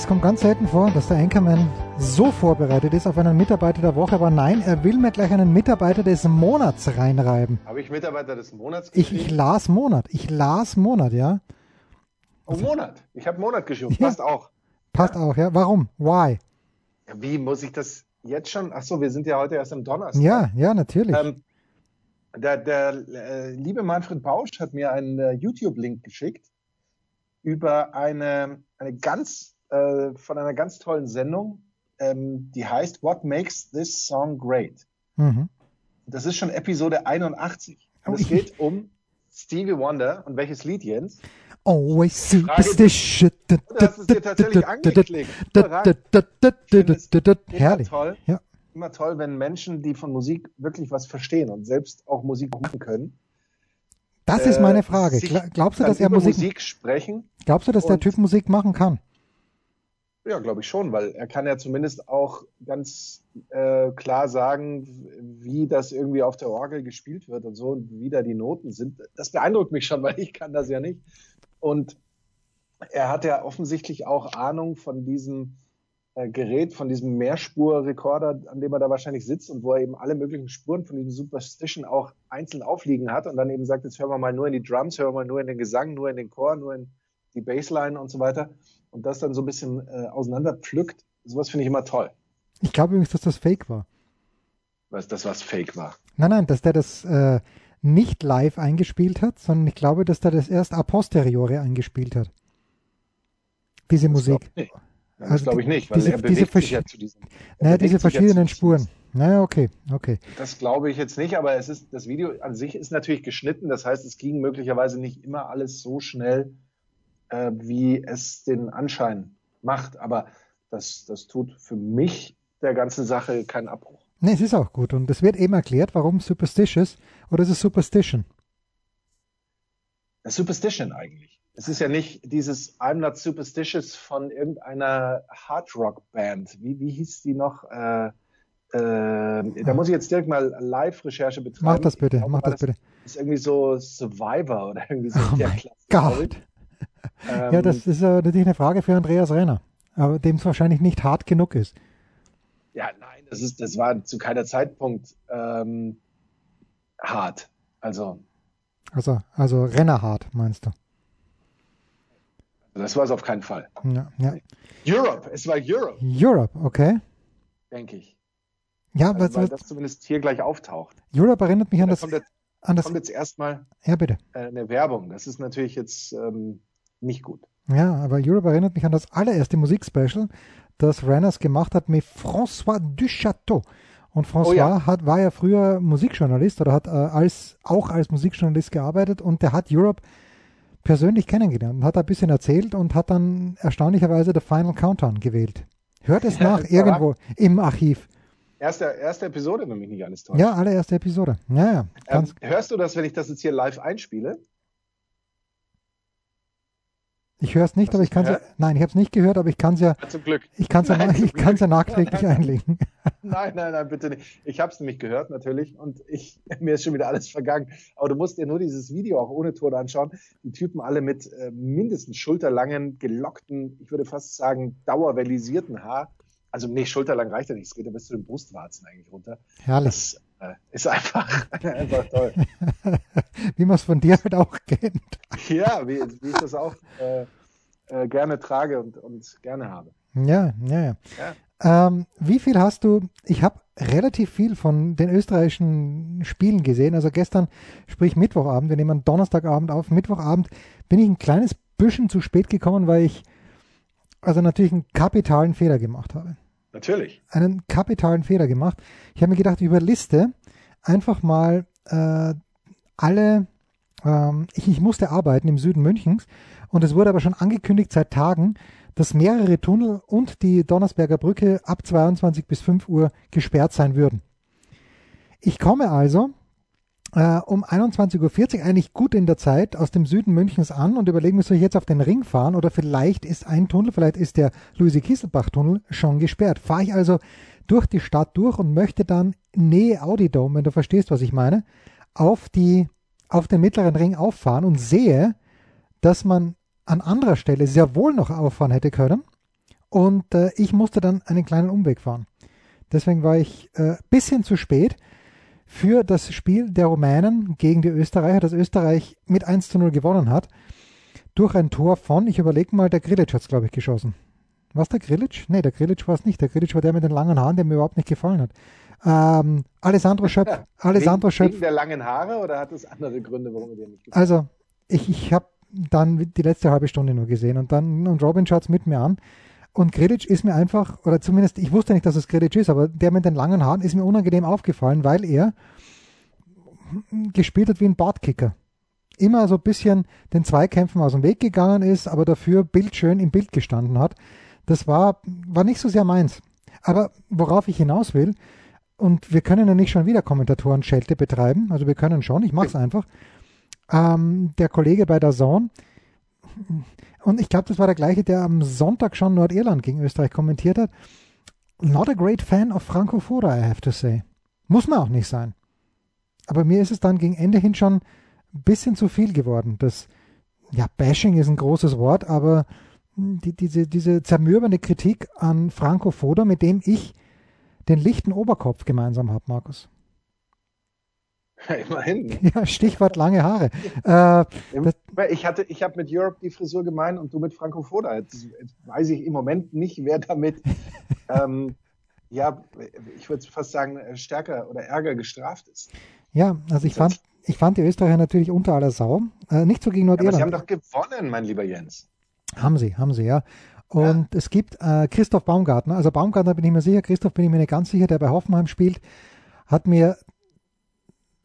Es kommt ganz selten vor, dass der Anchorman so vorbereitet ist auf einen Mitarbeiter der Woche, aber nein, er will mir gleich einen Mitarbeiter des Monats reinreiben. Habe ich Mitarbeiter des Monats Ich, ich las Monat, ich las Monat, ja. Oh, Monat. Ich habe Monat geschrieben. Passt auch. Passt auch, ja. Warum? Why? Ja, wie muss ich das jetzt schon? Ach so, wir sind ja heute erst am Donnerstag. Ja, ja, natürlich. Ähm, der der äh, liebe Manfred Bausch hat mir einen äh, YouTube-Link geschickt über eine, eine ganz, äh, von einer ganz tollen Sendung, ähm, die heißt What Makes This Song Great? mhm. Das ist schon Episode 81. Und Oh, es geht um Stevie Wonder und welches Lied, Jens? Always Frage- superstitious. Du hast es dir tatsächlich angeklickt. Herrlich. Toll. Ja. Immer toll, wenn Menschen, die von Musik wirklich was verstehen und selbst auch Musik machen können. Das ist äh, meine Frage. sich Gla- Glaubst du, dass er Musik, Musik sprechen? glaubst du, dass der Typ Musik machen kann? Ja, glaube ich schon, weil er kann ja zumindest auch ganz äh, klar sagen, wie das irgendwie auf der Orgel gespielt wird und so und wie da die Noten sind. Das beeindruckt mich schon, weil ich kann das ja nicht. Und er hat ja offensichtlich auch Ahnung von diesem äh, Gerät, von diesem Mehrspurrekorder, an dem er da wahrscheinlich sitzt und wo er eben alle möglichen Spuren von diesem Superstition auch einzeln aufliegen hat und dann eben sagt, jetzt hören wir mal nur in die Drums, hören wir mal nur in den Gesang, nur in den Chor, nur in die Bassline und so weiter und das dann so ein bisschen äh, auseinander pflückt. Sowas finde ich immer toll. Ich glaube übrigens, dass das Fake war. Was das was Fake war. Nein, nein, dass der das äh, nicht live eingespielt hat, sondern ich glaube, dass der das erst a posteriori eingespielt hat. Diese Musik. Nee, das Also glaube ich nicht, weil diese- er diese bewegt sich verschi- ja zu diesem. er Naja, diese sich ja verschiedenen zu- Spuren. Naja, okay, okay. Das glaube ich jetzt nicht, aber es ist, das Video an sich ist natürlich geschnitten. Das heißt, es ging möglicherweise nicht immer alles so schnell, äh, wie es den Anschein macht. Aber das, das tut für mich der ganzen Sache keinen Abbruch. Nee, es ist auch gut. Und es wird eben erklärt, warum Superstitious oder ist es Superstition? Das Superstition eigentlich. Es ist ja nicht dieses I'm not superstitious von irgendeiner Hardrock-Band. Wie, wie hieß die noch? Äh, äh, da muss ich jetzt direkt mal Live-Recherche betreiben. Mach das bitte, glaube, mach war das bitte. ist irgendwie so Survivor oder irgendwie so Oh der mein Klassiker. Gott. Ähm, Ja, das ist äh, natürlich eine Frage für Andreas Renner. Aber dem es wahrscheinlich nicht hart genug ist. ja, nein, das ist, das war zu keiner Zeitpunkt ähm, hart. Also, Also, also Rennerhart, meinst du? das war es auf keinen Fall. Ja, ja. Europe, es war Europe, Europe, okay. denke ich. Ja, Also, was, weil das zumindest hier gleich auftaucht. Europe erinnert mich an Da das, kommt jetzt, an das. kommt jetzt erstmal Ja, bitte. äh, eine Werbung. Das ist natürlich jetzt ähm, nicht gut. Ja, aber Europe erinnert mich an das allererste Musikspecial, das Renners gemacht hat mit François Duchateau. Und François Oh ja. hat, war ja früher Musikjournalist oder hat äh, als, auch als Musikjournalist gearbeitet und der hat Europe persönlich kennengelernt und hat ein bisschen erzählt und hat dann erstaunlicherweise The Final Countdown gewählt. Hört es nach irgendwo im Archiv. Erste, erste Episode, wenn mich nicht alles täuscht. Ja, allererste Episode. Ja, ja. Ähm, hörst du das, wenn ich das jetzt hier live einspiele? Ich höre es nicht, hast aber ich kann es ja, nein, ich habe es nicht gehört, aber ich kann es ja, zum Glück. ich kann es ja, Nein, ich ja nachträglich einlegen. Nein, nein, nein, bitte nicht. Ich habe es nämlich gehört natürlich und ich, mir ist schon wieder alles vergangen. Aber du musst dir nur dieses Video auch ohne Ton anschauen. Die Typen alle mit äh, mindestens schulterlangen, gelockten, ich würde fast sagen dauerwellisierten Haar. Also nee, schulterlang reicht ja nicht. Es geht ja bis zu den Brustwarzen eigentlich runter. Herrlich. Das äh, ist einfach, einfach toll. Wie man es von dir halt auch kennt. Ja, wie, wie ich das auch äh, äh, gerne trage und, und gerne habe. Ja, ja, ja. Ja. Ähm, wie viel hast du? Ich habe relativ viel von den österreichischen Spielen gesehen. Also gestern, sprich Mittwochabend, wir nehmen Donnerstagabend auf. Mittwochabend bin ich ein kleines bisschen zu spät gekommen, weil ich also natürlich einen kapitalen Fehler gemacht habe. Natürlich. Einen kapitalen Fehler gemacht. Ich habe mir gedacht, über Liste einfach mal äh, alle, ähm, ich, ich musste arbeiten im Süden Münchens und es wurde aber schon angekündigt seit Tagen, dass mehrere Tunnel und die Donnersberger Brücke ab 22 bis 5 Uhr gesperrt sein würden. Ich komme also äh, um 21.40 Uhr eigentlich gut in der Zeit aus dem Süden Münchens an und überlege mir, soll ich jetzt auf den Ring fahren oder vielleicht ist ein Tunnel, vielleicht ist der Luise-Kieselbach-Tunnel schon gesperrt. Fahre ich also durch die Stadt durch und möchte dann Nähe Audi Dome, wenn du verstehst, was ich meine, auf die, auf den mittleren Ring auffahren und sehe, dass man an anderer Stelle sehr wohl noch auffahren hätte können und äh, ich musste dann einen kleinen Umweg fahren. Deswegen war ich äh, bisschen zu spät für das Spiel der Rumänen gegen die Österreicher, das Österreich mit 1 zu 0 gewonnen hat, durch ein Tor von, ich überlege mal, der Grilic hat es, glaube ich, geschossen. Was der Grilic? Nee, der Grilic war es nicht. Der Grilic war der mit den langen Haaren, der mir überhaupt nicht gefallen hat. Ähm, Alessandro Schöpf. Alessandro wegen, Schöpf. Wegen der langen Haare oder hat es andere Gründe, warum er dir nicht gefallen Also, ich, ich habe dann die letzte halbe Stunde nur gesehen und dann und Robin schaut es mit mir an. Und Grilic ist mir einfach, oder zumindest, ich wusste nicht, dass es Grilic ist, aber der mit den langen Haaren ist mir unangenehm aufgefallen, weil er gespielt hat wie ein Bartkicker. Immer so ein bisschen den Zweikämpfen aus dem Weg gegangen ist, aber dafür bildschön im Bild gestanden hat. Das war, war nicht so sehr meins. Aber worauf ich hinaus will, und wir können ja nicht schon wieder Kommentatoren-Schelte betreiben, also wir können schon, ich mache es einfach. Ähm, der Kollege bei der Zone, und ich glaube, das war der gleiche, der am Sonntag schon Nordirland gegen Österreich kommentiert hat. Not a great fan of Franco Foda, I have to say. Muss man auch nicht sein. Aber mir ist es dann gegen Ende hin schon ein bisschen zu viel geworden. Das, ja, Bashing ist ein großes Wort, aber die, diese, diese zermürbende Kritik an Franco Foda, mit dem ich den lichten Oberkopf gemeinsam habe, Markus. Ja, immerhin. Ja, Stichwort lange Haare. Äh, ich hatte, ich habe mit Europe die Frisur gemeint und du mit Franco Foda. Jetzt, jetzt weiß ich im Moment nicht, wer damit, ähm, ja, ich würde fast sagen, stärker oder ärger gestraft ist. Ja, also ich fand, ich fand die Österreicher natürlich unter aller Sau. Äh, nicht so gegen Nordirland. Ja, aber sie haben doch gewonnen, mein lieber Jens. Haben sie, haben sie, ja. Und ja. es gibt äh, Christoph Baumgartner, also Baumgartner bin ich mir sicher, Christoph bin ich mir nicht ganz sicher, der bei Hoffenheim spielt, hat mir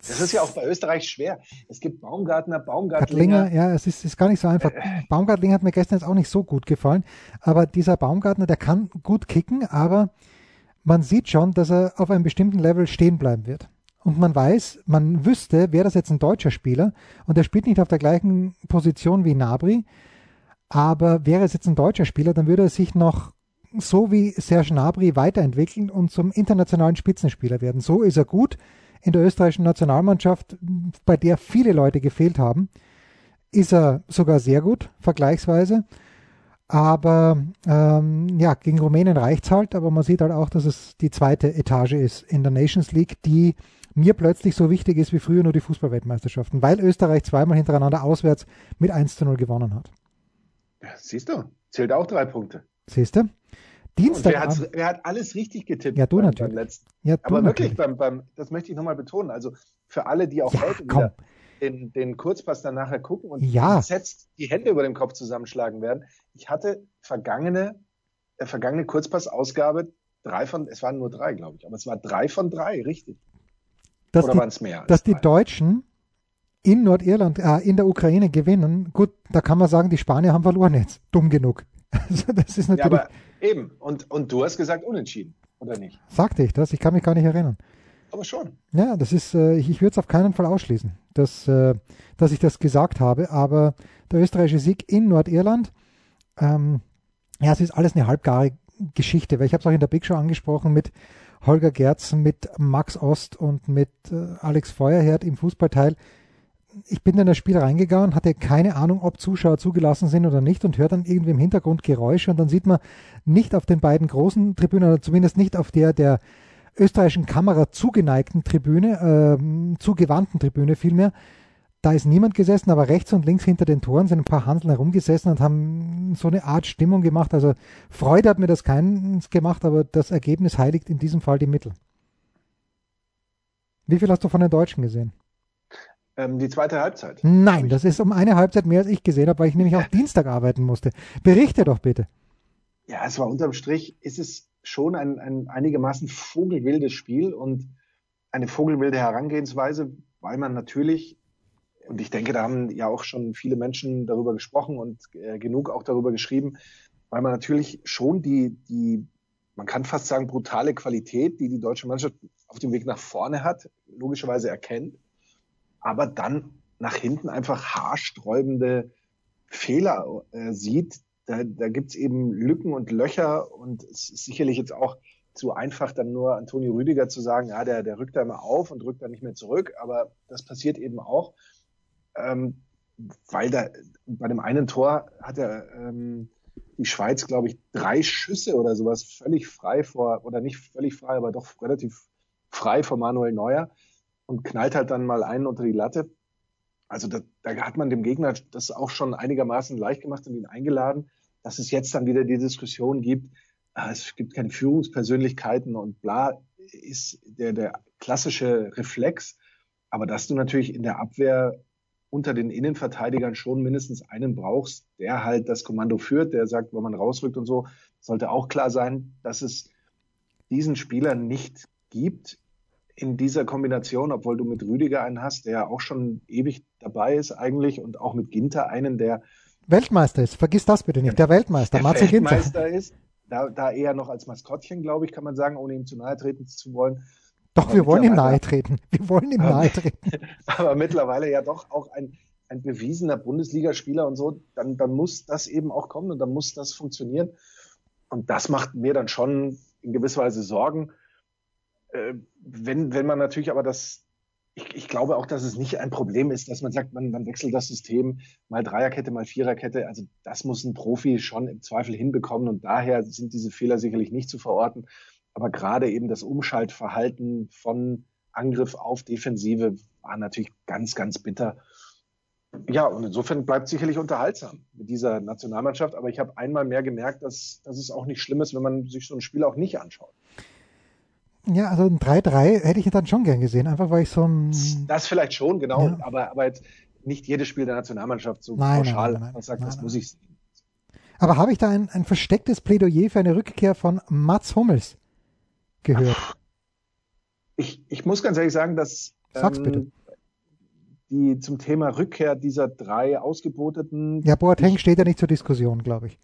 das ist ja auch bei Österreich schwer. Es gibt Baumgartner, Baumgartlinger. ja, es ist, ist gar nicht so einfach. Äh, Baumgartlinger hat mir gestern jetzt auch nicht so gut gefallen, aber dieser Baumgartner, der kann gut kicken, aber man sieht schon, dass er auf einem bestimmten Level stehen bleiben wird. Und man weiß, man wüsste, wäre das jetzt ein deutscher Spieler und er spielt nicht auf der gleichen Position wie Nabri, aber wäre es jetzt ein deutscher Spieler, dann würde er sich noch so wie Serge Gnabry weiterentwickeln und zum internationalen Spitzenspieler werden. So ist er gut in der österreichischen Nationalmannschaft, bei der viele Leute gefehlt haben, ist er sogar sehr gut, vergleichsweise. Aber ähm, ja, gegen Rumänien reicht es halt, aber man sieht halt auch, dass es die zweite Etage ist in der Nations League, die mir plötzlich so wichtig ist wie früher nur die Fußballweltmeisterschaften, weil Österreich zweimal hintereinander auswärts mit 1 zu 0 gewonnen hat. Siehst du, zählt auch drei Punkte. Siehst du? Dienstag. Wer, wer, hat alles richtig getippt? Ja, du beim, natürlich. Beim letzten. Ja, Aber wirklich, beim, beim, das möchte ich nochmal betonen. Also für alle, die auch ja, heute komm. wieder den, den Kurzpass dann nachher gucken und ja. jetzt die Hände über dem Kopf zusammenschlagen werden. Ich hatte vergangene, äh, vergangene Kurzpass-Ausgabe drei von, es waren nur drei, glaube ich, aber es war drei von drei, richtig. Dass Oder waren es mehr? Dass die Deutschen in Nordirland, äh, in der Ukraine gewinnen, gut, da kann man sagen, die Spanier haben verloren jetzt. Dumm genug. Also das ist natürlich. Ja, aber eben. Und, und du hast gesagt unentschieden, oder nicht? Sagte ich das? Ich kann mich gar nicht erinnern. Aber schon. Ja, das ist, äh, ich, ich würde es auf keinen Fall ausschließen, dass, äh, dass ich das gesagt habe. Aber der österreichische Sieg in Nordirland, ähm, ja, es ist alles eine halbgare Geschichte, weil ich habe es auch in der Big Show angesprochen mit Holger Gerzen, mit Max Ost und mit äh, Alex Feuerherd im Fußballteil ich bin in das Spiel reingegangen, hatte keine Ahnung, ob Zuschauer zugelassen sind oder nicht und höre dann irgendwie im Hintergrund Geräusche und dann sieht man nicht auf den beiden großen Tribünen oder zumindest nicht auf der der österreichischen Kamera zugeneigten Tribüne, äh, zugewandten Tribüne vielmehr, da ist niemand gesessen, aber rechts und links hinter den Toren sind ein paar Hanseln herumgesessen und haben so eine Art Stimmung gemacht. Also Freude hat mir das keins gemacht, aber das Ergebnis heiligt in diesem Fall die Mittel. Wie viel hast du von den Deutschen gesehen? Ähm, die zweite Halbzeit. Nein, das ist um eine Halbzeit mehr, als ich gesehen habe, weil ich nämlich auch Dienstag arbeiten musste. Berichte doch bitte. Ja, es war unterm Strich, ist es schon ein, ein einigermaßen vogelwildes Spiel und eine vogelwilde Herangehensweise, weil man natürlich, und ich denke, da haben ja auch schon viele Menschen darüber gesprochen und äh, genug auch darüber geschrieben, weil man natürlich schon die, die, man kann fast sagen, brutale Qualität, die die deutsche Mannschaft auf dem Weg nach vorne hat, logischerweise erkennt, aber dann nach hinten einfach haarsträubende Fehler äh, sieht. Da, da gibt es eben Lücken und Löcher und es ist sicherlich jetzt auch zu einfach, dann nur Antonio Rüdiger zu sagen, ja, der, der rückt da immer auf und rückt da nicht mehr zurück, aber das passiert eben auch, ähm, weil da bei dem einen Tor hat er ähm, die Schweiz, glaube ich, drei Schüsse oder sowas völlig frei vor, oder nicht völlig frei, aber doch relativ frei vor Manuel Neuer und knallt halt dann mal einen unter die Latte. Also da, da hat man dem Gegner das auch schon einigermaßen leicht gemacht und ihn eingeladen, dass es jetzt dann wieder die Diskussion gibt, ah, es gibt keine Führungspersönlichkeiten und bla, ist der, der klassische Reflex. Aber dass du natürlich in der Abwehr unter den Innenverteidigern schon mindestens einen brauchst, der halt das Kommando führt, der sagt, wo man rausrückt und so, sollte auch klar sein, dass es diesen Spieler nicht gibt in dieser Kombination, obwohl du mit Rüdiger einen hast, der auch schon ewig dabei ist eigentlich und auch mit Ginter einen, der Weltmeister ist. Vergiss das bitte nicht. Der Weltmeister, der Marcel Ginter. Weltmeister ist, da, da eher noch als Maskottchen, glaube ich, kann man sagen, ohne ihm zu nahe treten zu wollen. Doch, wir wollen ihm nahe treten. Wir wollen ihm nahe treten. aber mittlerweile ja doch auch ein, ein bewiesener Bundesligaspieler und so, dann, dann muss das eben auch kommen und dann muss das funktionieren. Und das macht mir dann schon in gewisser Weise Sorgen. Äh, wenn, wenn man natürlich aber das, ich, ich glaube auch, dass es nicht ein Problem ist, dass man sagt, man, man wechselt das System mal Dreierkette, mal Viererkette. Also das muss ein Profi schon im Zweifel hinbekommen und daher sind diese Fehler sicherlich nicht zu verorten. Aber gerade eben das Umschaltverhalten von Angriff auf Defensive war natürlich ganz, ganz bitter. Ja, und insofern bleibt sicherlich unterhaltsam mit dieser Nationalmannschaft. Aber ich habe einmal mehr gemerkt, dass, dass es auch nicht schlimm ist, wenn man sich so ein Spiel auch nicht anschaut. Ja, also ein 3-3 hätte ich dann schon gern gesehen, einfach weil ich so ein. Das vielleicht schon, genau. Ja. Aber, aber jetzt nicht jedes Spiel der Nationalmannschaft so nein, pauschal nein, nein, nein, sagt, das muss ich sehen. Aber habe ich da ein, ein verstecktes Plädoyer für eine Rückkehr von Mats Hummels gehört? Ich, ich muss ganz ehrlich sagen, dass Sag's bitte. die zum Thema Rückkehr dieser drei ausgeboteten. Ja, Boateng steht ja nicht zur Diskussion, glaube ich.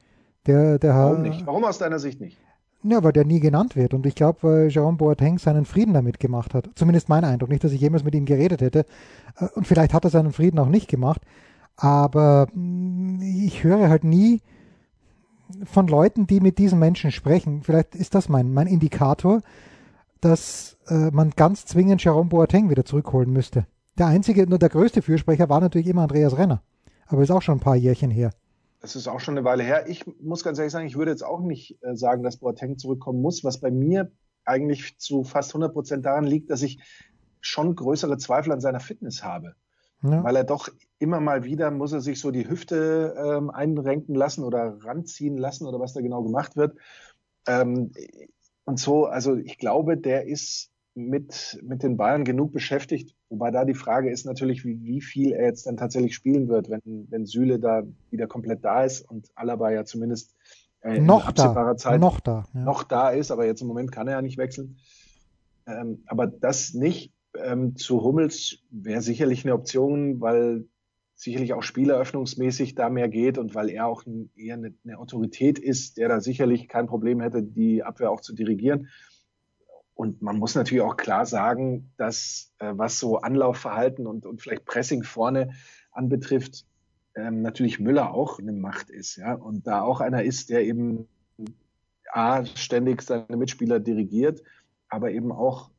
Der, der Warum nicht? Warum aus deiner Sicht nicht? Ja, weil der nie genannt wird. Und ich glaube, weil Jerome Boateng seinen Frieden damit gemacht hat. Zumindest mein Eindruck. Nicht, dass ich jemals mit ihm geredet hätte. Äh, Und vielleicht hat er seinen Frieden auch nicht gemacht. Aber mh, ich höre halt nie von Leuten, die mit diesen Menschen sprechen. Vielleicht ist das mein, mein Indikator, dass äh, man ganz zwingend Jerome Boateng wieder zurückholen müsste. Der einzige, nur der größte Fürsprecher war natürlich immer Andreas Renner. Aber ist auch schon ein paar Jährchen her. Das ist auch schon eine Weile her. Ich muss ganz ehrlich sagen, ich würde jetzt auch nicht äh, sagen, dass Boateng zurückkommen muss, was bei mir eigentlich zu fast 100 Prozent daran liegt, dass ich schon größere Zweifel an seiner Fitness habe. Ja. Weil er doch immer mal wieder muss er sich so die Hüfte ähm, einrenken lassen oder ranziehen lassen oder was da genau gemacht wird. Ähm, und so, also ich glaube, der ist mit, mit den Bayern genug beschäftigt. Wobei da die Frage ist natürlich, wie, wie viel er jetzt dann tatsächlich spielen wird, wenn, wenn Süle da wieder komplett da ist und Alaba ja zumindest äh, noch in absehbarer da, Zeit noch da, ja. noch da ist, aber jetzt im Moment kann er ja nicht wechseln. Ähm, aber das nicht ähm, zu Hummels wäre sicherlich eine Option, weil sicherlich auch spieleröffnungsmäßig da mehr geht und weil er auch ein, eher eine, eine Autorität ist, der da sicherlich kein Problem hätte, die Abwehr auch zu dirigieren. Und man muss natürlich auch klar sagen, dass äh, was so Anlaufverhalten und, und vielleicht Pressing vorne anbetrifft, ähm, natürlich Müller auch eine Macht ist, ja. Und da auch einer ist, der eben A, ständig seine Mitspieler dirigiert, aber eben auch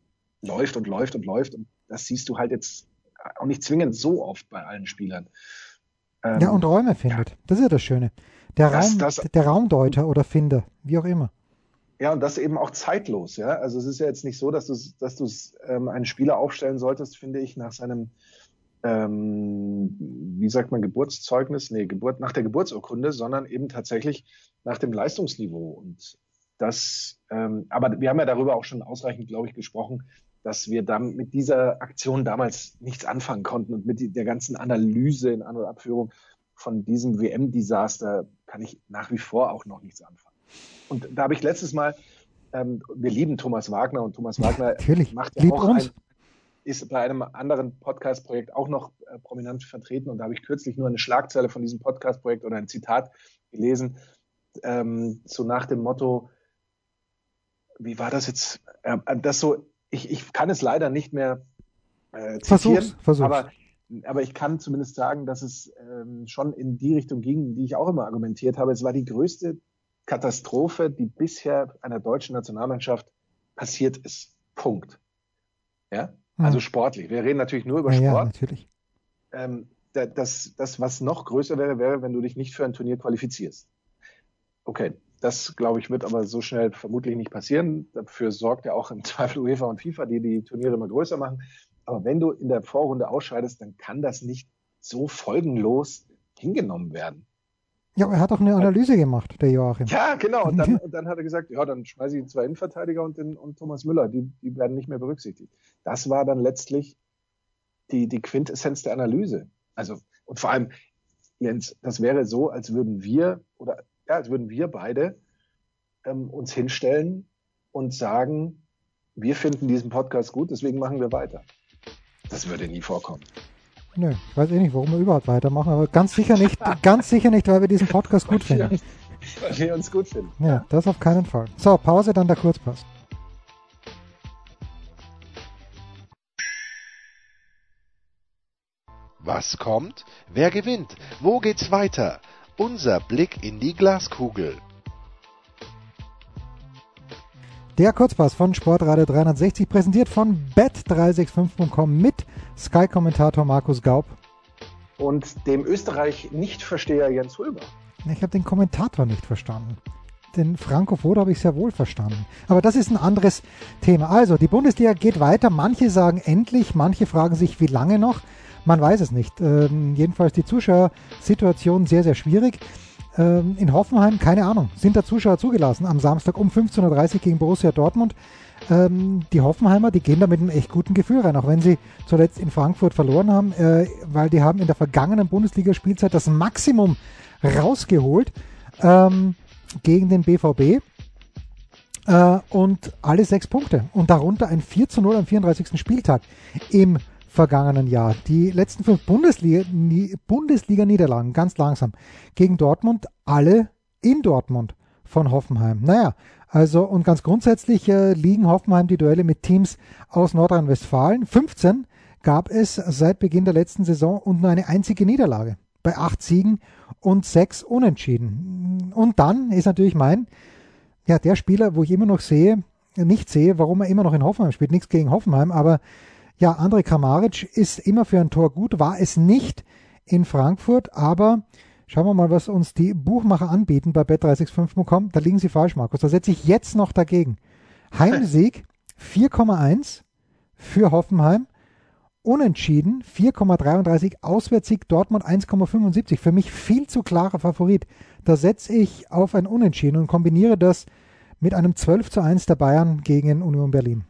läuft und läuft und läuft. Und das siehst du halt jetzt auch nicht zwingend so oft bei allen Spielern. Ähm, Ja, und Räume findet. Das ist ja das Schöne. Der, Das- Raum, das- der Raumdeuter oder Finder, wie auch immer. Ja, und das eben auch zeitlos, ja. Also es ist ja jetzt nicht so, dass du dass du ähm, einen Spieler aufstellen solltest, finde ich, nach seinem ähm, wie sagt man, Geburtszeugnis, nee, Geburt, nach der Geburtsurkunde, sondern eben tatsächlich nach dem Leistungsniveau. Und das, ähm, aber wir haben ja darüber auch schon ausreichend, glaube ich, gesprochen, dass wir dann mit dieser Aktion damals nichts anfangen konnten und mit der ganzen Analyse in An- und Abführung von diesem WM-Desaster kann ich nach wie vor auch noch nichts anfangen. Und da habe ich letztes Mal, ähm, wir lieben Thomas Wagner und Thomas Wagner Natürlich. macht ja Lieb auch ein, ist bei einem anderen Podcast-Projekt auch noch äh, prominent vertreten. Und da habe ich kürzlich nur eine Schlagzeile von diesem Podcast-Projekt oder ein Zitat gelesen, ähm, so nach dem Motto, wie war das jetzt, äh, dass so ich, ich kann es leider nicht mehr äh, zitieren, versuch's, versuch's. aber aber ich kann zumindest sagen, dass es ähm, schon in die Richtung ging, die ich auch immer argumentiert habe. Es war die größte Katastrophe, die bisher einer deutschen Nationalmannschaft passiert ist. Punkt. Ja, Hm. also sportlich. Wir reden natürlich nur über Ja, ja, Sport. natürlich. ähm, da- das, das, was noch größer wäre, wäre, wenn du dich nicht für ein Turnier qualifizierst. Okay, das glaube ich wird aber so schnell vermutlich nicht passieren. Dafür sorgt ja auch im Zweifel UEFA und FIFA, die die Turniere immer größer machen. Aber wenn du in der Vorrunde ausscheidest, dann kann das nicht so folgenlos hingenommen werden. Ja, aber er hat auch eine Analyse gemacht, der Joachim. Ja, genau. Und dann, und dann hat er gesagt, ja, dann schmeiße ich zwei Innenverteidiger und, den, und Thomas Müller, die, die werden nicht mehr berücksichtigt. Das war dann letztlich die, die Quintessenz der Analyse. Also, und vor allem, Jens, das wäre so, als würden wir, oder ja, als würden wir beide ähm, uns hinstellen und sagen, wir finden diesen Podcast gut, deswegen machen wir weiter. Das würde nie vorkommen. Nö, ich weiß eh nicht, warum wir überhaupt weitermachen, aber ganz sicher nicht, ganz sicher nicht, weil wir diesen Podcast gut finden. Weil wir uns gut finden. Ja, das auf keinen Fall. So, Pause, dann der Kurzpass. Was kommt? Wer gewinnt? Wo geht's weiter? Unser Blick in die Glaskugel. Der Kurzpass von Sportradio 360, präsentiert von bet365.com mit Sky-Kommentator Markus Gaub. Und dem Österreich-Nichtversteher Jens Röber. Ich habe den Kommentator nicht verstanden. Den Franco Foda habe ich sehr wohl verstanden. Aber das ist ein anderes Thema. Also, die Bundesliga geht weiter. Manche sagen endlich, manche fragen sich, wie lange noch. Man weiß es nicht. Ähm, jedenfalls die Zuschauersituation sehr, sehr schwierig. Ähm, in Hoffenheim, keine Ahnung, sind da Zuschauer zugelassen am Samstag um 15.30 Uhr gegen Borussia Dortmund. Ähm, die Hoffenheimer, die gehen da mit einem echt guten Gefühl rein, auch wenn sie zuletzt in Frankfurt verloren haben, äh, weil die haben in der vergangenen Bundesligaspielzeit das Maximum rausgeholt ähm, gegen den BVB äh, und alle sechs Punkte und darunter ein 4 zu 0 am 34. Spieltag im vergangenen Jahr. Die letzten fünf Bundesliga, nie- Bundesliga-Niederlagen, ganz langsam, gegen Dortmund, alle in Dortmund von Hoffenheim. Naja, also und ganz grundsätzlich äh, liegen Hoffenheim die Duelle mit Teams aus Nordrhein-Westfalen. 15 gab es seit Beginn der letzten Saison und nur eine einzige Niederlage bei acht Siegen und sechs Unentschieden. Und dann ist natürlich mein, ja, der Spieler, wo ich immer noch sehe, nicht sehe, warum er immer noch in Hoffenheim spielt. Nichts gegen Hoffenheim, aber ja, André Kramaric ist immer für ein Tor gut, war es nicht in Frankfurt, aber schauen wir mal, was uns die Buchmacher anbieten bei bet365.com. Da liegen sie falsch, Markus. Da setze ich jetzt noch dagegen. Heimsieg 4,1 für Hoffenheim. Unentschieden 4,33, Auswärtssieg Dortmund 1,75. Für mich viel zu klarer Favorit. Da setze ich auf ein Unentschieden und kombiniere das mit einem 12 zu 1 der Bayern gegen Union Berlin.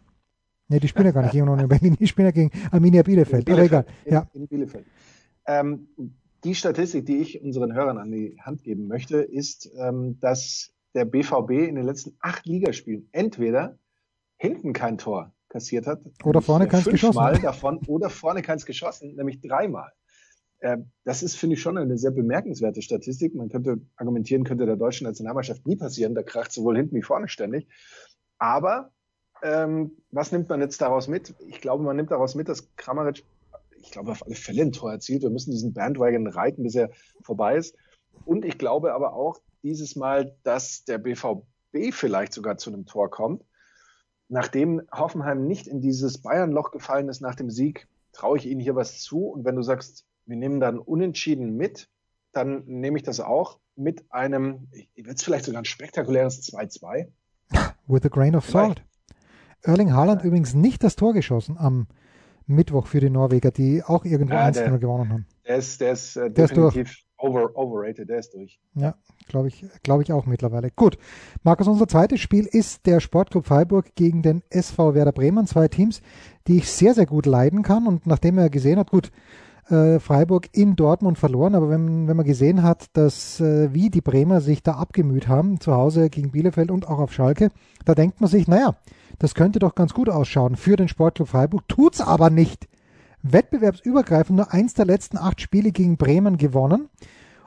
Ne, die spielen ja gar nicht gegen Union Berlin, die spielen ja gegen Arminia Bielefeld. Aber egal. In, Ja, in Bielefeld. Ähm, die Statistik, die ich unseren Hörern an die Hand geben möchte, ist, ähm, dass der BVB in den letzten acht Ligaspielen entweder hinten kein Tor kassiert hat, Oder vorne äh, keins geschossen fünfmal hat. davon, oder vorne keins geschossen, nämlich dreimal. Ähm, das ist, finde ich, schon eine sehr bemerkenswerte Statistik. Man könnte argumentieren, könnte der deutschen Nationalmannschaft nie passieren. Da kracht sowohl hinten wie vorne ständig. Aber ähm, was nimmt man jetzt daraus mit? Ich glaube, man nimmt daraus mit, dass Kramaric, ich glaube, auf alle Fälle ein Tor erzielt. Wir müssen diesen Bandwagon reiten, bis er vorbei ist. Und ich glaube aber auch dieses Mal, dass der BVB vielleicht sogar zu einem Tor kommt. Nachdem Hoffenheim nicht in dieses Bayern-Loch gefallen ist nach dem Sieg, traue ich ihnen hier was zu. Und wenn du sagst, wir nehmen dann unentschieden mit, dann nehme ich das auch mit einem, wird es vielleicht sogar ein spektakuläres 2-2. with a grain of salt. Erling Haaland übrigens nicht das Tor geschossen am Mittwoch für die Norweger, die auch irgendwo Ja, 1-0 der- gewonnen haben. Der ist, der ist äh, Der ist over, overrated, der ist durch. Ja, glaube ich, glaube ich auch mittlerweile. Gut. Markus, unser zweites Spiel ist der Sportclub Freiburg gegen den SV Werder Bremen. Zwei Teams, die ich sehr, sehr gut leiden kann. Und nachdem er gesehen hat, gut, äh, Freiburg in Dortmund verloren, aber wenn, wenn man gesehen hat, dass äh, wie die Bremer sich da abgemüht haben, zu Hause gegen Bielefeld und auch auf Schalke, da denkt man sich, naja, das könnte doch ganz gut ausschauen für den Sportclub Freiburg, tut's aber nicht. Wettbewerbsübergreifend nur eins der letzten acht Spiele gegen Bremen gewonnen.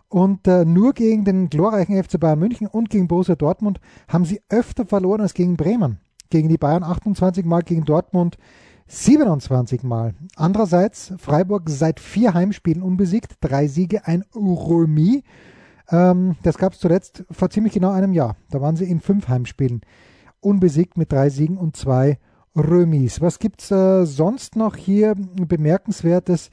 Und äh, nur gegen den glorreichen FC Bayern München und gegen Borussia Dortmund haben sie öfter verloren als gegen Bremen. gegen die Bayern 28 Mal, gegen Dortmund 27 Mal. Andererseits Freiburg seit vier Heimspielen unbesiegt, drei Siege, ein Remis. Ähm, das gab es zuletzt vor ziemlich genau einem Jahr. Da waren sie in fünf Heimspielen unbesiegt mit drei Siegen und zwei Remis. Was gibt's äh, sonst noch hier bemerkenswertes?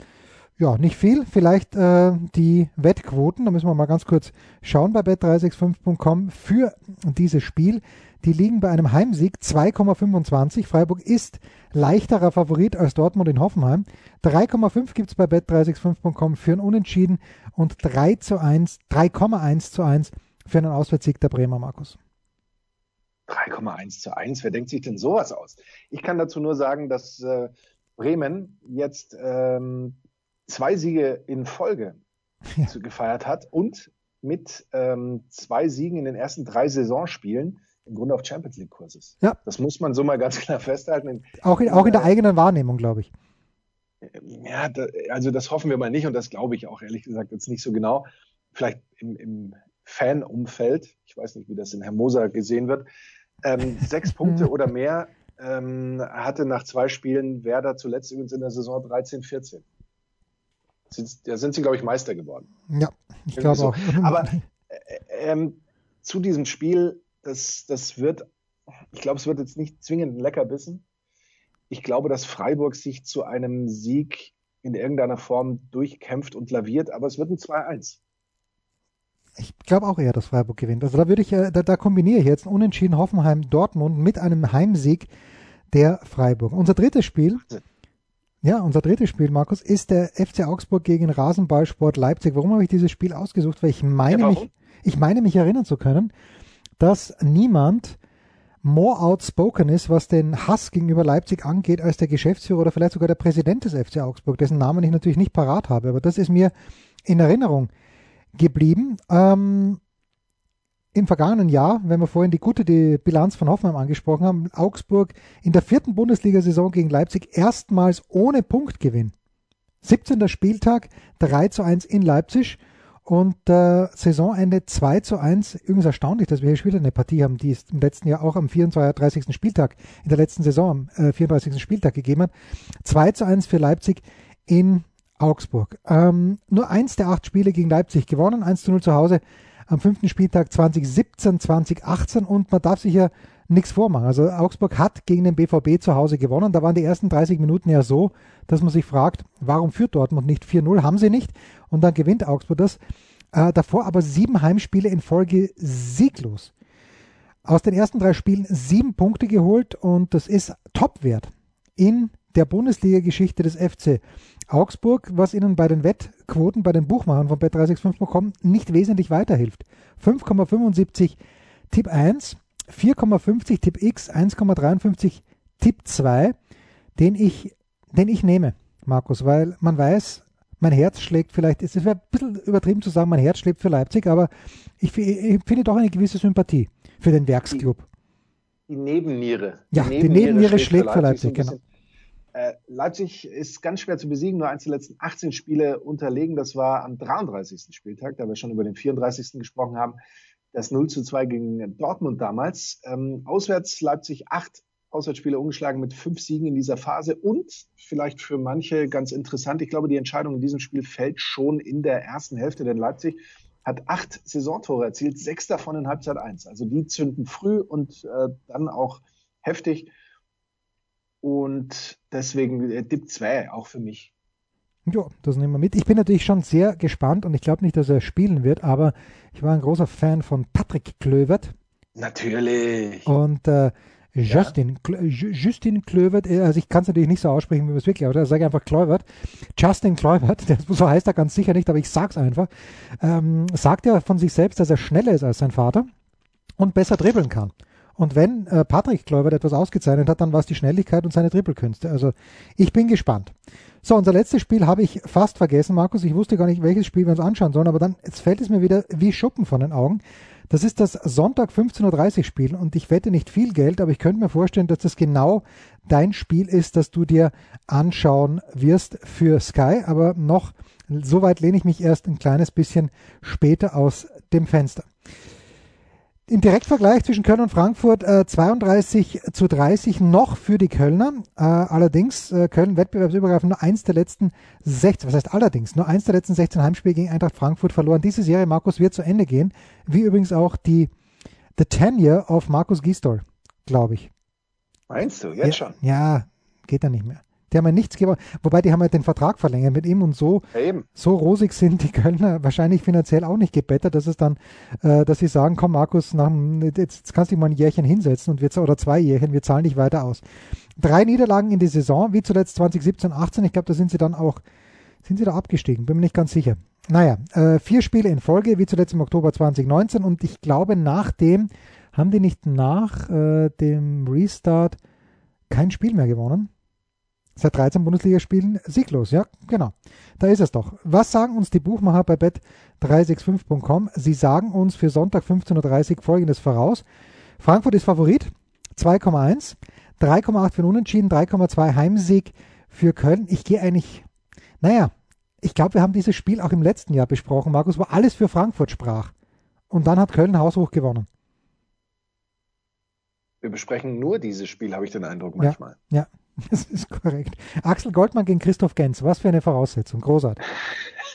Ja, nicht viel. Vielleicht äh, die Wettquoten. Da müssen wir mal ganz kurz schauen bei bet365.com für dieses Spiel. Die liegen bei einem Heimsieg 2,25. Freiburg ist leichterer Favorit als Dortmund in Hoffenheim. 3,5 gibt es bei bet365.com für ein Unentschieden und 3 zu 1, 3,1 zu 1 für einen Auswärtssieg der Bremer, Markus. 3,1 zu 1, wer denkt sich denn sowas aus? Ich kann dazu nur sagen, dass äh, Bremen jetzt ähm, zwei Siege in Folge ja. gefeiert hat und mit ähm, zwei Siegen in den ersten drei Saisonspielen im Grunde auf Champions League Kurs ist. Ja. Das muss man so mal ganz klar festhalten. Auch in, auch in der eigenen Wahrnehmung, glaube ich. Ja, da, also das hoffen wir mal nicht und das glaube ich auch ehrlich gesagt jetzt nicht so genau. Vielleicht im, im Fan-Umfeld, ich weiß nicht, wie das in Hermosa gesehen wird, ähm, sechs Punkte oder mehr ähm, hatte nach zwei Spielen Werder zuletzt übrigens in der Saison 13, 14. Da sind sie, glaube ich, Meister geworden. Ja, ich glaube so. auch. Aber äh, ähm, zu diesem Spiel das, das wird, ich glaube, es wird jetzt nicht zwingend ein Leckerbissen. Ich glaube, dass Freiburg sich zu einem Sieg in irgendeiner Form durchkämpft und laviert, aber es wird ein 2-1. Ich glaube auch eher, dass Freiburg gewinnt. Also da würde ich, äh, da, da kombiniere ich jetzt Unentschieden Hoffenheim-Dortmund mit einem Heimsieg der Freiburg. Unser drittes Spiel, ja, unser drittes Spiel, Markus, ist der FC Augsburg gegen Rasenballsport Leipzig. Warum habe ich dieses Spiel ausgesucht? Weil ich meine ja, mich, ich meine mich erinnern zu können, dass niemand more outspoken ist, was den Hass gegenüber Leipzig angeht, als der Geschäftsführer oder vielleicht sogar der Präsident des FC Augsburg, dessen Namen ich natürlich nicht parat habe, aber das ist mir in Erinnerung geblieben. Ähm, Im vergangenen Jahr, wenn wir vorhin die gute die Bilanz von Hoffenheim angesprochen haben, Augsburg in der vierten Bundesliga-Saison gegen Leipzig erstmals ohne Punktgewinn. 17. Spieltag, 3 zu 1 in Leipzig und äh, Saisonende 2 zu 1. Übrigens erstaunlich, dass wir hier schon wieder eine Partie haben, die es im letzten Jahr auch am 34. Spieltag, in der letzten Saison am äh, 34. Spieltag gegeben hat. 2 zu 1 für Leipzig in Augsburg. Ähm, nur eins der acht Spiele gegen Leipzig gewonnen, 1 zu 0 zu Hause am fünften Spieltag 2017, 2018 und man darf sich ja nichts vormachen. Also Augsburg hat gegen den BVB zu Hause gewonnen. Da waren die ersten 30 Minuten ja so, dass man sich fragt, warum führt Dortmund nicht 4-0? Haben sie nicht. Und dann gewinnt Augsburg das. Äh, davor aber sieben Heimspiele in Folge sieglos. Aus den ersten drei Spielen sieben Punkte geholt und das ist Topwert in der Bundesliga-Geschichte des FC Augsburg, was ihnen bei den Wettquoten, bei den Buchmachern von bet365.com nicht wesentlich weiterhilft. 5,75 Tipp 1, 4,50 Tipp X, 1,53 Tipp 2, den ich, den ich nehme, Markus, weil man weiß, mein Herz schlägt vielleicht, es wäre ein bisschen übertrieben zu sagen, mein Herz schlägt für Leipzig, aber ich, ich finde doch eine gewisse Sympathie für den Werksclub. Die, die Nebenniere. Die ja, Nebenniere die Nebenniere schlägt, schlägt für Leipzig, für Leipzig genau. Äh, Leipzig ist ganz schwer zu besiegen, nur eins der letzten 18 Spiele unterlegen. Das war am 33. Spieltag, da wir schon über den 34. gesprochen haben das 0 zu 2 gegen Dortmund damals. Ähm, auswärts Leipzig acht Auswärtsspiele umgeschlagen mit fünf Siegen in dieser Phase und vielleicht für manche ganz interessant, ich glaube, die Entscheidung in diesem Spiel fällt schon in der ersten Hälfte, denn Leipzig hat acht Saisontore erzielt, sechs davon in Halbzeit eins. Also die zünden früh und äh, dann auch heftig. Und deswegen äh, Tipp 2 auch für mich. Ja, das nehmen wir mit. Ich bin natürlich schon sehr gespannt und ich glaube nicht, dass er spielen wird, aber ich war ein großer Fan von Patrick Klövert. Natürlich. Und äh, Justin, ja. Justin Klövert, äh, also ich kann es natürlich nicht so aussprechen, wie wir es wirklich, oder sage einfach Klövert. Justin Klövert, so heißt er ganz sicher nicht, aber ich sag's einfach, ähm, sagt ja von sich selbst, dass er schneller ist als sein Vater und besser dribbeln kann. Und wenn äh, Patrick Kluivert etwas ausgezeichnet hat, dann war es die Schnelligkeit und seine Dribbelkünste. Also ich bin gespannt. So, unser letztes Spiel habe ich fast vergessen, Markus. Ich wusste gar nicht, welches Spiel wir uns anschauen sollen, aber dann jetzt fällt es mir wieder wie Schuppen von den Augen. Das ist das Sonntag 15.30 Uhr Spiel und ich wette nicht viel Geld, aber ich könnte mir vorstellen, dass das genau dein Spiel ist, das du dir anschauen wirst für Sky. Aber noch, soweit lehne ich mich erst ein kleines bisschen später aus dem Fenster. Im Direktvergleich zwischen Köln und Frankfurt äh, 32 zu 30 noch für die Kölner. Äh, allerdings äh, Köln wettbewerbsübergreifend nur eins der letzten 16, was heißt allerdings, nur eins der letzten 16 Heimspiele gegen Eintracht Frankfurt verloren. Diese Serie, Markus, wird zu Ende gehen, wie übrigens auch die The Tenure of Markus Gisdol, glaube ich. Meinst du, jetzt ja, schon? Ja, geht da nicht mehr. Die haben ja nichts gewonnen. Wobei, die haben ja den Vertrag verlängert mit ihm und so, ja, so rosig sind die Kölner wahrscheinlich finanziell auch nicht gebettert, dass es dann, äh, dass sie sagen, komm Markus, nach, jetzt, jetzt kannst du dich mal ein Jährchen hinsetzen und wir, oder zwei Jährchen, wir zahlen dich weiter aus. Drei Niederlagen in die Saison, wie zuletzt 2017, 18. Ich glaube, da sind sie dann auch, sind sie da abgestiegen, bin mir nicht ganz sicher. Naja, äh, vier Spiele in Folge, wie zuletzt im Oktober 2019 und ich glaube, nachdem haben die nicht nach äh, dem Restart kein Spiel mehr gewonnen. Seit 13 Bundesligaspielen sieglos, ja, genau. Da ist es doch. Was sagen uns die Buchmacher bei bet365.com? Sie sagen uns für Sonntag 15.30 Uhr folgendes voraus. Frankfurt ist Favorit, 2,1, 3,8 für Unentschieden, 3,2 Heimsieg für Köln. Ich gehe eigentlich, naja, ich glaube, wir haben dieses Spiel auch im letzten Jahr besprochen, Markus, wo alles für Frankfurt sprach. Und dann hat Köln haushoch gewonnen. Wir besprechen nur dieses Spiel, habe ich den Eindruck manchmal. Ja, ja. Das ist korrekt. Axel Goldmann gegen Christoph Gens. Was für eine Voraussetzung. Großartig.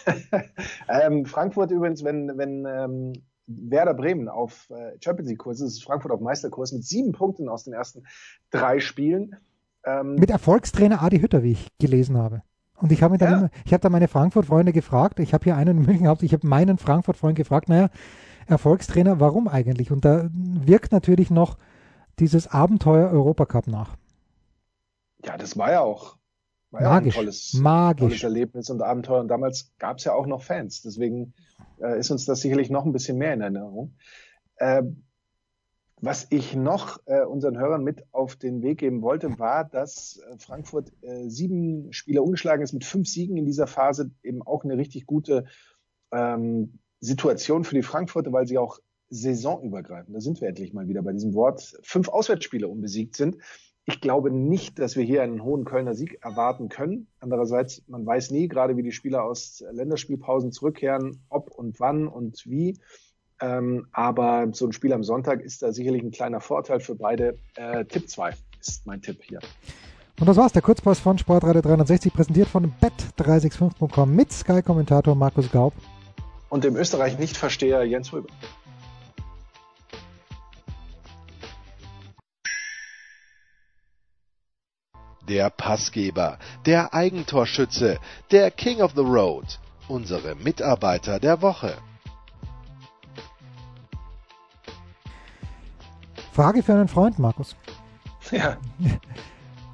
ähm, Frankfurt übrigens, wenn, wenn ähm, Werder Bremen auf äh, Champions League Kurs ist, ist Frankfurt auf Meisterkurs mit sieben Punkten aus den ersten drei Spielen. Ähm, mit Erfolgstrainer Adi Hütter, wie ich gelesen habe. Und ich habe ja. ich habe da meine Frankfurt-Freunde gefragt, ich habe hier einen in München gehabt, ich habe meinen Frankfurt-Freund gefragt, naja, Erfolgstrainer, warum eigentlich? Und da wirkt natürlich noch dieses Abenteuer Europacup nach. Ja, das war ja auch, war magisch, ja ein tolles, magisch. tolles Erlebnis und Abenteuer. Und damals gab es ja auch noch Fans. Deswegen äh, ist uns das sicherlich noch ein bisschen mehr in Erinnerung. Äh, was ich noch äh, unseren Hörern mit auf den Weg geben wollte, war, dass äh, Frankfurt äh, sieben Spieler umgeschlagen ist mit fünf Siegen in dieser Phase. Eben auch eine richtig gute ähm, Situation für die Frankfurter, weil sie auch saisonübergreifend, da sind wir endlich mal wieder bei diesem Wort, fünf Auswärtsspiele unbesiegt sind. Ich glaube nicht, dass wir hier einen hohen Kölner Sieg erwarten können. Andererseits, man weiß nie, gerade wie die Spieler aus Länderspielpausen zurückkehren, ob und wann und wie. Ähm, aber so ein Spiel am Sonntag ist da sicherlich ein kleiner Vorteil für beide. Äh, Tipp 2 ist mein Tipp hier. Und das war's, der Kurzpass von Sportradio 360, präsentiert von bet365.com mit Sky-Kommentator Markus Gaub. Und dem Österreich nicht Versteher Jens Röber. Der Passgeber, der Eigentorschütze, der King of the Road, unsere Mitarbeiter der Woche. Frage für einen Freund, Markus. Ja.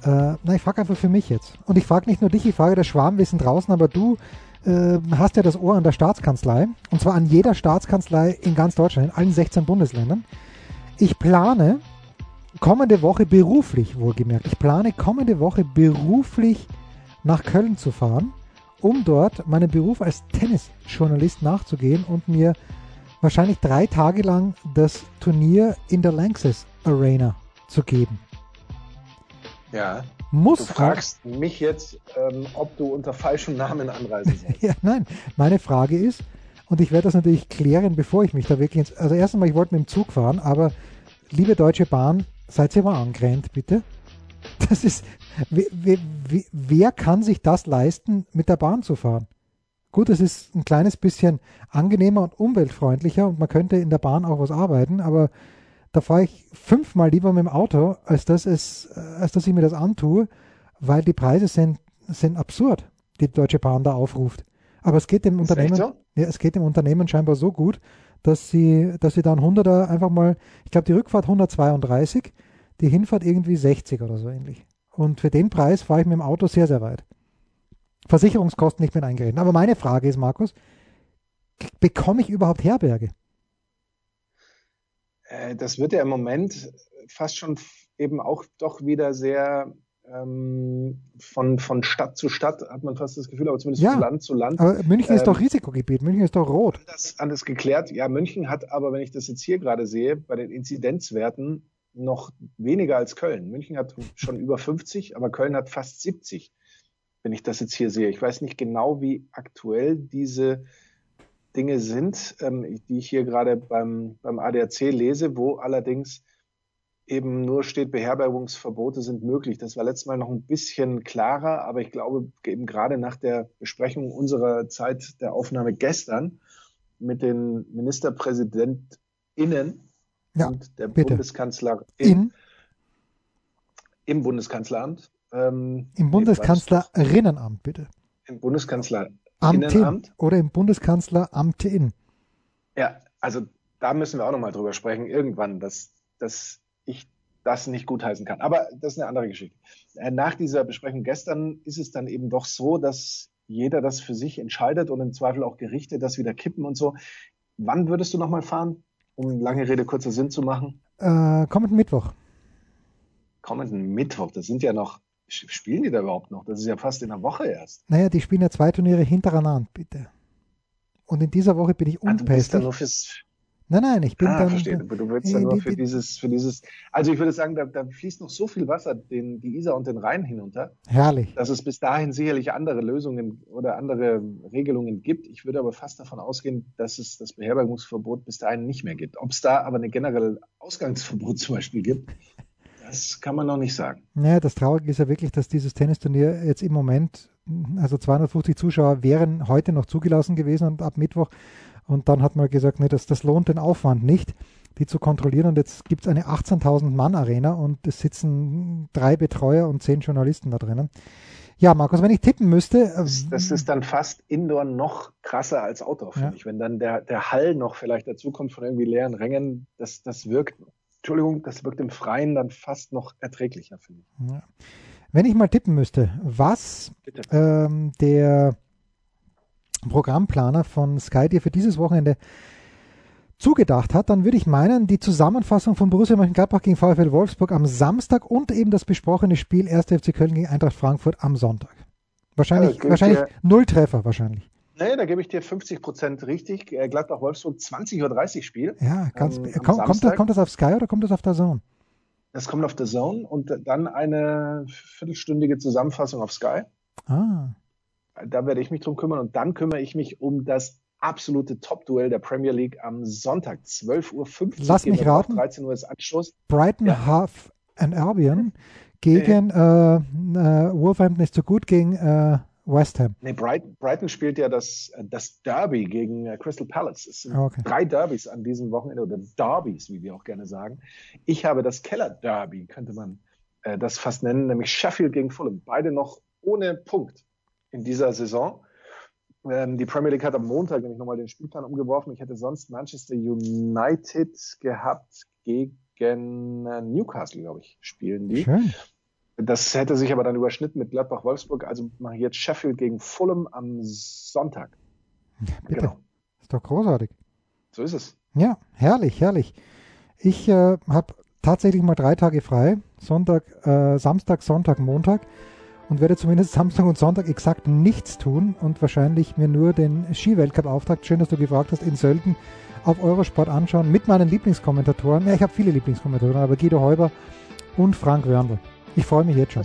Äh, na, ich frage einfach für mich jetzt. Und ich frage nicht nur dich, ich frage das Schwarmwissen draußen, aber du äh, hast ja das Ohr an der Staatskanzlei. Und zwar an jeder Staatskanzlei in ganz Deutschland, in allen 16 Bundesländern. Ich plane kommende Woche beruflich, wohlgemerkt, ich plane kommende Woche beruflich nach Köln zu fahren, um dort meinem Beruf als Tennisjournalist nachzugehen und mir wahrscheinlich drei Tage lang das Turnier in der Lanxess Arena zu geben. Ja. Muss du fragst mich jetzt, ähm, ob du unter falschem Namen anreisen sollst. ja, nein. Meine Frage ist, und ich werde das natürlich klären, bevor ich mich da wirklich ins. Also, erst einmal, ich wollte mit dem Zug fahren, aber liebe Deutsche Bahn, Seid ihr mal angrennt, bitte? Das ist, wer, wer, wer, kann sich das leisten, mit der Bahn zu fahren? Gut, es ist ein kleines bisschen angenehmer und umweltfreundlicher und man könnte in der Bahn auch was arbeiten, aber da fahre ich fünfmal lieber mit dem Auto, als dass, es, als dass ich mir das antue, weil die Preise sind, sind absurd, die Deutsche Bahn da aufruft. Aber es geht dem Unternehmen, so? ja, es geht dem Unternehmen scheinbar so gut, dass sie, dass sie dann 100er einfach mal, ich glaube, die Rückfahrt 132, die Hinfahrt irgendwie 60 oder so ähnlich. Und für den Preis fahre ich mit dem Auto sehr, sehr weit. Versicherungskosten nicht mit eingerechnet. Aber meine Frage ist, Markus, bekomme ich überhaupt Herberge? Äh, das wird ja im Moment fast schon eben auch doch wieder sehr ähm, von, von Stadt zu Stadt, hat man fast das Gefühl, aber zumindest ja, von Land zu Land. Aber München ähm, ist doch Risikogebiet, München ist doch rot. Das alles geklärt. Ja, München hat aber, wenn ich das jetzt hier gerade sehe, bei den Inzidenzwerten noch weniger als Köln. München hat schon über 50, aber Köln hat fast 70, wenn ich das jetzt hier sehe. Ich weiß nicht genau, wie aktuell diese Dinge sind, ähm, die ich hier gerade beim, beim ADAC lese, wo allerdings eben nur steht, Beherbergungsverbote sind möglich. Das war letztes Mal noch ein bisschen klarer, aber ich glaube, eben gerade nach der Besprechung unserer Zeit der Aufnahme gestern mit den MinisterpräsidentInnen Ja, und der bitte. Bundeskanzlerin In, im Bundeskanzleramt. Ähm, Im Bundeskanzlerinnenamt, bitte. Im Bundeskanzlerinnenamt. Oder im Bundeskanzleramtin. Ja, also da müssen wir auch nochmal drüber sprechen, irgendwann, dass, dass ich das nicht gutheißen kann. Aber das ist eine andere Geschichte. Äh, Nach dieser Besprechung gestern ist es dann eben doch so, dass jeder das für sich entscheidet und im Zweifel auch Gerichte das wieder kippen und so. Wann würdest du nochmal fahren, um lange Rede, kurzer Sinn zu machen? Äh, kommenden Mittwoch. Kommenden Mittwoch, das sind ja noch, spielen die da überhaupt noch? Das ist ja fast in einer Woche erst. Naja, die spielen ja zwei Turniere hintereinander, bitte. Und in dieser Woche bin ich Ah, du bist da unpässlich. nur fürs, Nein, nein, ich bin ah, dann. verstehe. Du willst ja nur für die- dieses, für dieses, also ich würde sagen, da, da fließt noch so viel Wasser den, die Isar und den Rhein hinunter, Herrlich. dass es bis dahin sicherlich andere Lösungen oder andere Regelungen gibt. Ich würde aber fast davon ausgehen, dass es das Beherbergungsverbot bis dahin nicht mehr gibt. Ob es da aber eine generelle Ausgangsverbot zum Beispiel gibt, das kann man noch nicht sagen. Naja, das Traurige ist ja wirklich, dass dieses Tennisturnier jetzt im Moment, also 250 Zuschauer wären heute noch zugelassen gewesen und ab Mittwoch. Und dann hat man gesagt, nee, das, das lohnt den Aufwand nicht, die zu kontrollieren. Und jetzt gibt es eine 18.000 Mann Arena und es sitzen drei Betreuer und zehn Journalisten da drinnen. Ja, Markus, wenn ich tippen müsste, äh, Das, das ist dann fast Indoor noch krasser als Outdoor, finde Ja. ich. Wenn dann der, der Hall noch vielleicht dazukommt von irgendwie leeren Rängen, das, das wirkt, Entschuldigung, das wirkt im Freien dann fast noch erträglicher, finde ich. Ja. Wenn ich mal tippen müsste, was ähm, der Programmplaner von Sky dir für dieses Wochenende zugedacht hat, dann würde ich meinen, die Zusammenfassung von Borussia Mönchengladbach gegen VfL Wolfsburg am Samstag und eben das besprochene Spiel 1. FC Köln gegen Eintracht Frankfurt am Sonntag. Wahrscheinlich, gilt wahrscheinlich ja- null Treffer wahrscheinlich. Nee, da gebe ich dir 50 Prozent richtig. Äh, Gladbach-Wolfsburg 20.30 Uhr Spiel. Ja, ganz, Ähm, am kommt, das, kommt das auf Sky oder kommt das auf der Zone? Das kommt auf der Zone und dann eine viertelstündige Zusammenfassung auf Sky. Ah, Da werde ich mich drum kümmern und dann kümmere ich mich um das absolute Top-Duell der Premier League am Sonntag, 12.50 Uhr. Lass mich raten. 13 Uhr ist Anstoß. Brighton Ja. Half and Albion gegen äh, äh, Wolverhampton ist so gut gegen äh, West Ham. Nee, Brighton, Brighton spielt ja das, das Derby gegen äh, Crystal Palace. Es sind Ah, okay. drei Derbys an diesem Wochenende oder Derbys, wie wir auch gerne sagen. Ich habe das Keller Derby, könnte man äh, das fast nennen, nämlich Sheffield gegen Fulham. Beide noch ohne Punkt in dieser Saison. Ähm, die Premier League hat am Montag nämlich nochmal den Spielplan umgeworfen. Ich hätte sonst Manchester United gehabt gegen äh, Newcastle, glaube ich, spielen die. Schön. Das hätte sich aber dann überschnitten mit Gladbach-Wolfsburg. Also mache ich jetzt Sheffield gegen Fulham am Sonntag. Bitte. Genau. Ist doch großartig. So ist es. Ja, herrlich, herrlich. Ich äh, habe tatsächlich mal drei Tage frei. Sonntag, äh, Samstag, Sonntag, Montag. Und werde zumindest Samstag und Sonntag exakt nichts tun und wahrscheinlich mir nur den Skiweltcup-Auftakt, schön, dass du gefragt hast, in Sölden auf Eurosport anschauen mit meinen Lieblingskommentatoren. Ja, ich habe viele Lieblingskommentatoren, aber Guido Heuber und Frank Wörndl. Ich freue mich jetzt schon.